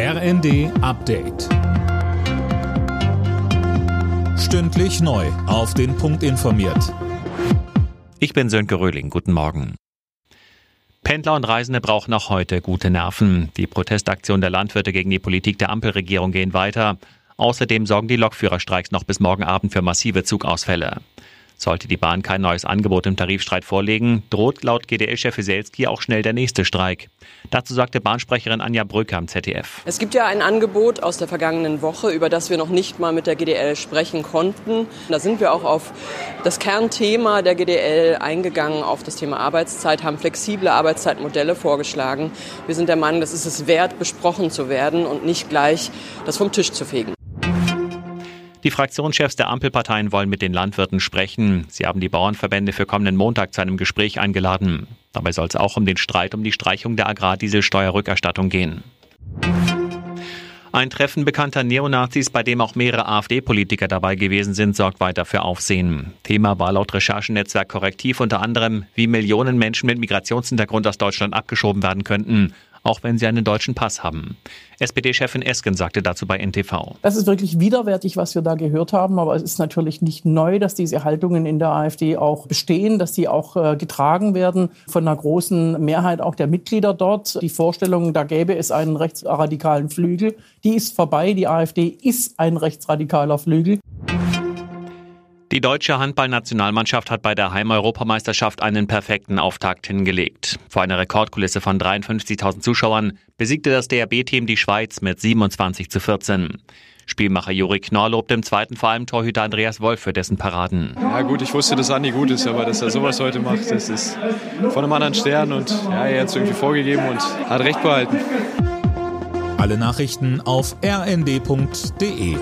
RND Update. Stündlich neu. Auf den Punkt informiert. Ich bin Sönke Röhling. Guten Morgen. Pendler und Reisende brauchen auch heute gute Nerven. Die Protestaktionen der Landwirte gegen die Politik der Ampelregierung gehen weiter. Außerdem sorgen die Lokführerstreiks noch bis morgen Abend für massive Zugausfälle. Sollte die Bahn kein neues Angebot im Tarifstreit vorlegen, droht laut GDL-Chef Wieselski auch schnell der nächste Streik. Dazu sagte Bahnsprecherin Anja Brücke am ZDF. Es gibt ja ein Angebot aus der vergangenen Woche, über das wir noch nicht mal mit der GDL sprechen konnten. Da sind wir auch auf das Kernthema der GDL eingegangen, auf das Thema Arbeitszeit, haben flexible Arbeitszeitmodelle vorgeschlagen. Wir sind der Meinung, das ist es wert, besprochen zu werden und nicht gleich das vom Tisch zu fegen. Die Fraktionschefs der Ampelparteien wollen mit den Landwirten sprechen. Sie haben die Bauernverbände für kommenden Montag zu einem Gespräch eingeladen. Dabei soll es auch um den Streit um die Streichung der Agrardieselsteuerrückerstattung gehen. Ein Treffen bekannter Neonazis, bei dem auch mehrere AfD-Politiker dabei gewesen sind, sorgt weiter für Aufsehen. Thema war laut Recherchennetzwerk Korrektiv unter anderem, wie Millionen Menschen mit Migrationshintergrund aus Deutschland abgeschoben werden könnten auch wenn sie einen deutschen Pass haben. SPD-Chefin Esken sagte dazu bei NTV. Das ist wirklich widerwärtig, was wir da gehört haben, aber es ist natürlich nicht neu, dass diese Haltungen in der AfD auch bestehen, dass sie auch äh, getragen werden von einer großen Mehrheit auch der Mitglieder dort. Die Vorstellung, da gäbe es einen rechtsradikalen Flügel, die ist vorbei. Die AfD ist ein rechtsradikaler Flügel. Die deutsche Handballnationalmannschaft hat bei der Heimeuropameisterschaft einen perfekten Auftakt hingelegt. Vor einer Rekordkulisse von 53.000 Zuschauern besiegte das DRB-Team die Schweiz mit 27 zu 14. Spielmacher Juri Knorr lobt im zweiten vor allem Torhüter Andreas Wolf für dessen Paraden. Ja gut, ich wusste, dass Andi gut ist, aber dass er sowas heute macht, das ist von einem anderen Stern und ja, er hat es irgendwie vorgegeben und hat recht behalten. Alle Nachrichten auf rnd.de